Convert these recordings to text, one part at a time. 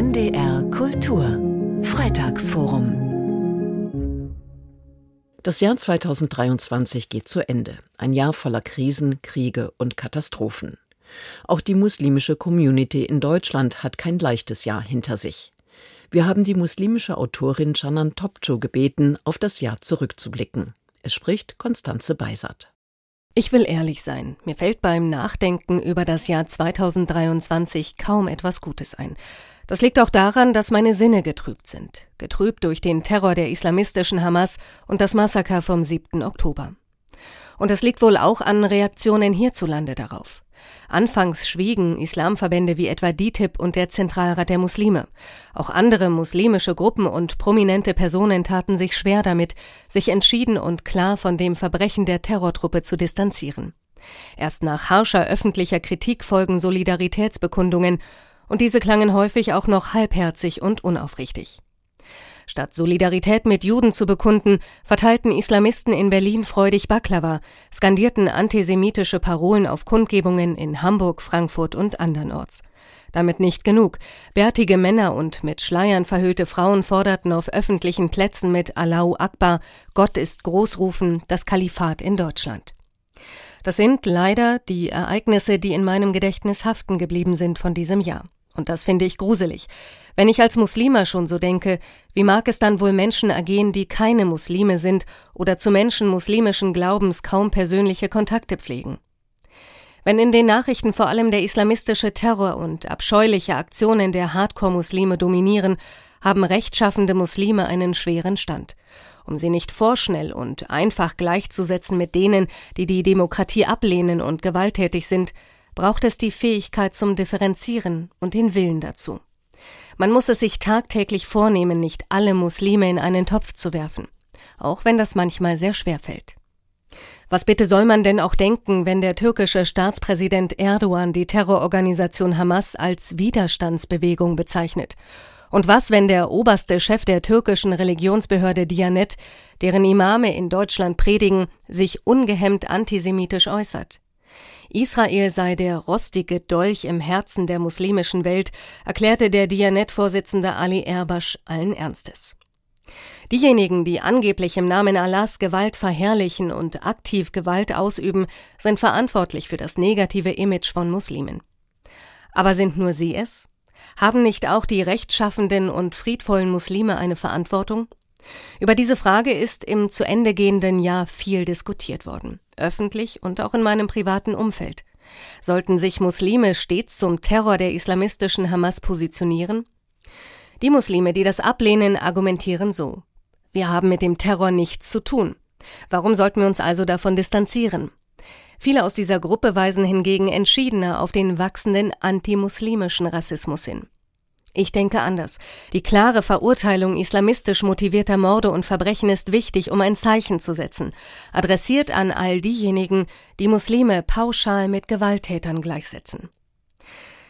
NDR Kultur Freitagsforum Das Jahr 2023 geht zu Ende. Ein Jahr voller Krisen, Kriege und Katastrophen. Auch die muslimische Community in Deutschland hat kein leichtes Jahr hinter sich. Wir haben die muslimische Autorin Canan Topçu gebeten, auf das Jahr zurückzublicken. Es spricht Konstanze Beisert. Ich will ehrlich sein, mir fällt beim Nachdenken über das Jahr 2023 kaum etwas Gutes ein. Das liegt auch daran, dass meine Sinne getrübt sind, getrübt durch den Terror der islamistischen Hamas und das Massaker vom 7. Oktober. Und es liegt wohl auch an Reaktionen hierzulande darauf. Anfangs schwiegen Islamverbände wie etwa DITIB und der Zentralrat der Muslime. Auch andere muslimische Gruppen und prominente Personen taten sich schwer damit, sich entschieden und klar von dem Verbrechen der Terrortruppe zu distanzieren. Erst nach harscher öffentlicher Kritik folgen Solidaritätsbekundungen, und diese klangen häufig auch noch halbherzig und unaufrichtig. Statt Solidarität mit Juden zu bekunden, verteilten Islamisten in Berlin freudig Baklava, skandierten antisemitische Parolen auf Kundgebungen in Hamburg, Frankfurt und andernorts. Damit nicht genug. Bärtige Männer und mit Schleiern verhüllte Frauen forderten auf öffentlichen Plätzen mit Allahu Akbar, Gott ist Großrufen, das Kalifat in Deutschland. Das sind leider die Ereignisse, die in meinem Gedächtnis haften geblieben sind von diesem Jahr. Und das finde ich gruselig. Wenn ich als Muslima schon so denke, wie mag es dann wohl Menschen ergehen, die keine Muslime sind oder zu Menschen muslimischen Glaubens kaum persönliche Kontakte pflegen? Wenn in den Nachrichten vor allem der islamistische Terror und abscheuliche Aktionen der Hardcore-Muslime dominieren, haben rechtschaffende Muslime einen schweren Stand. Um sie nicht vorschnell und einfach gleichzusetzen mit denen, die die Demokratie ablehnen und gewalttätig sind, braucht es die Fähigkeit zum Differenzieren und den Willen dazu. Man muss es sich tagtäglich vornehmen, nicht alle Muslime in einen Topf zu werfen, auch wenn das manchmal sehr schwer fällt. Was bitte soll man denn auch denken, wenn der türkische Staatspräsident Erdogan die Terrororganisation Hamas als Widerstandsbewegung bezeichnet? Und was, wenn der oberste Chef der türkischen Religionsbehörde Dianet, deren Imame in Deutschland predigen, sich ungehemmt antisemitisch äußert? Israel sei der rostige Dolch im Herzen der muslimischen Welt, erklärte der Dianet-Vorsitzende Ali Erbasch allen Ernstes. Diejenigen, die angeblich im Namen Allahs Gewalt verherrlichen und aktiv Gewalt ausüben, sind verantwortlich für das negative Image von Muslimen. Aber sind nur sie es? Haben nicht auch die rechtschaffenden und friedvollen Muslime eine Verantwortung? Über diese Frage ist im zu Ende gehenden Jahr viel diskutiert worden, öffentlich und auch in meinem privaten Umfeld. Sollten sich Muslime stets zum Terror der islamistischen Hamas positionieren? Die Muslime, die das ablehnen, argumentieren so. Wir haben mit dem Terror nichts zu tun. Warum sollten wir uns also davon distanzieren? Viele aus dieser Gruppe weisen hingegen entschiedener auf den wachsenden antimuslimischen Rassismus hin. Ich denke anders. Die klare Verurteilung islamistisch motivierter Morde und Verbrechen ist wichtig, um ein Zeichen zu setzen, adressiert an all diejenigen, die Muslime pauschal mit Gewalttätern gleichsetzen.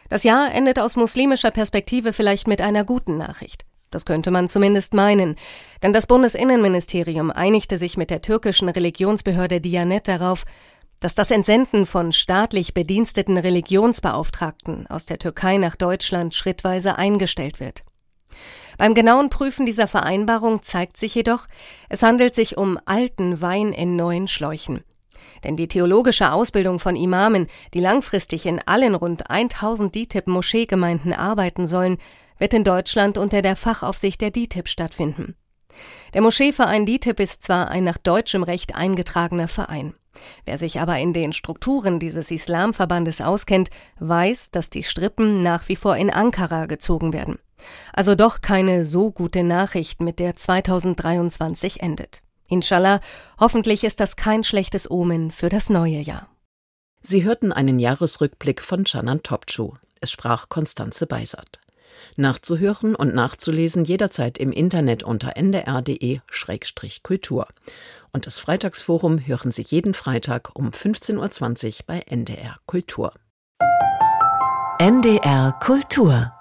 Das Jahr endet aus muslimischer Perspektive vielleicht mit einer guten Nachricht. Das könnte man zumindest meinen, denn das Bundesinnenministerium einigte sich mit der türkischen Religionsbehörde Diyanet darauf, dass das Entsenden von staatlich bediensteten Religionsbeauftragten aus der Türkei nach Deutschland schrittweise eingestellt wird. Beim genauen Prüfen dieser Vereinbarung zeigt sich jedoch, es handelt sich um alten Wein in neuen Schläuchen. Denn die theologische Ausbildung von Imamen, die langfristig in allen rund 1000 DITIB-Moscheegemeinden arbeiten sollen, wird in Deutschland unter der Fachaufsicht der DITIB stattfinden. Der Moscheeverein DITIB ist zwar ein nach deutschem Recht eingetragener Verein. Wer sich aber in den Strukturen dieses Islamverbandes auskennt, weiß, dass die Strippen nach wie vor in Ankara gezogen werden. Also doch keine so gute Nachricht, mit der 2023 endet. Inshallah, hoffentlich ist das kein schlechtes Omen für das neue Jahr. Sie hörten einen Jahresrückblick von Canan Topçu. Es sprach Konstanze Beisert. Nachzuhören und nachzulesen jederzeit im Internet unter ndr.de-kultur. Und das Freitagsforum hören Sie jeden Freitag um 15.20 Uhr bei NDR Kultur. NDR Kultur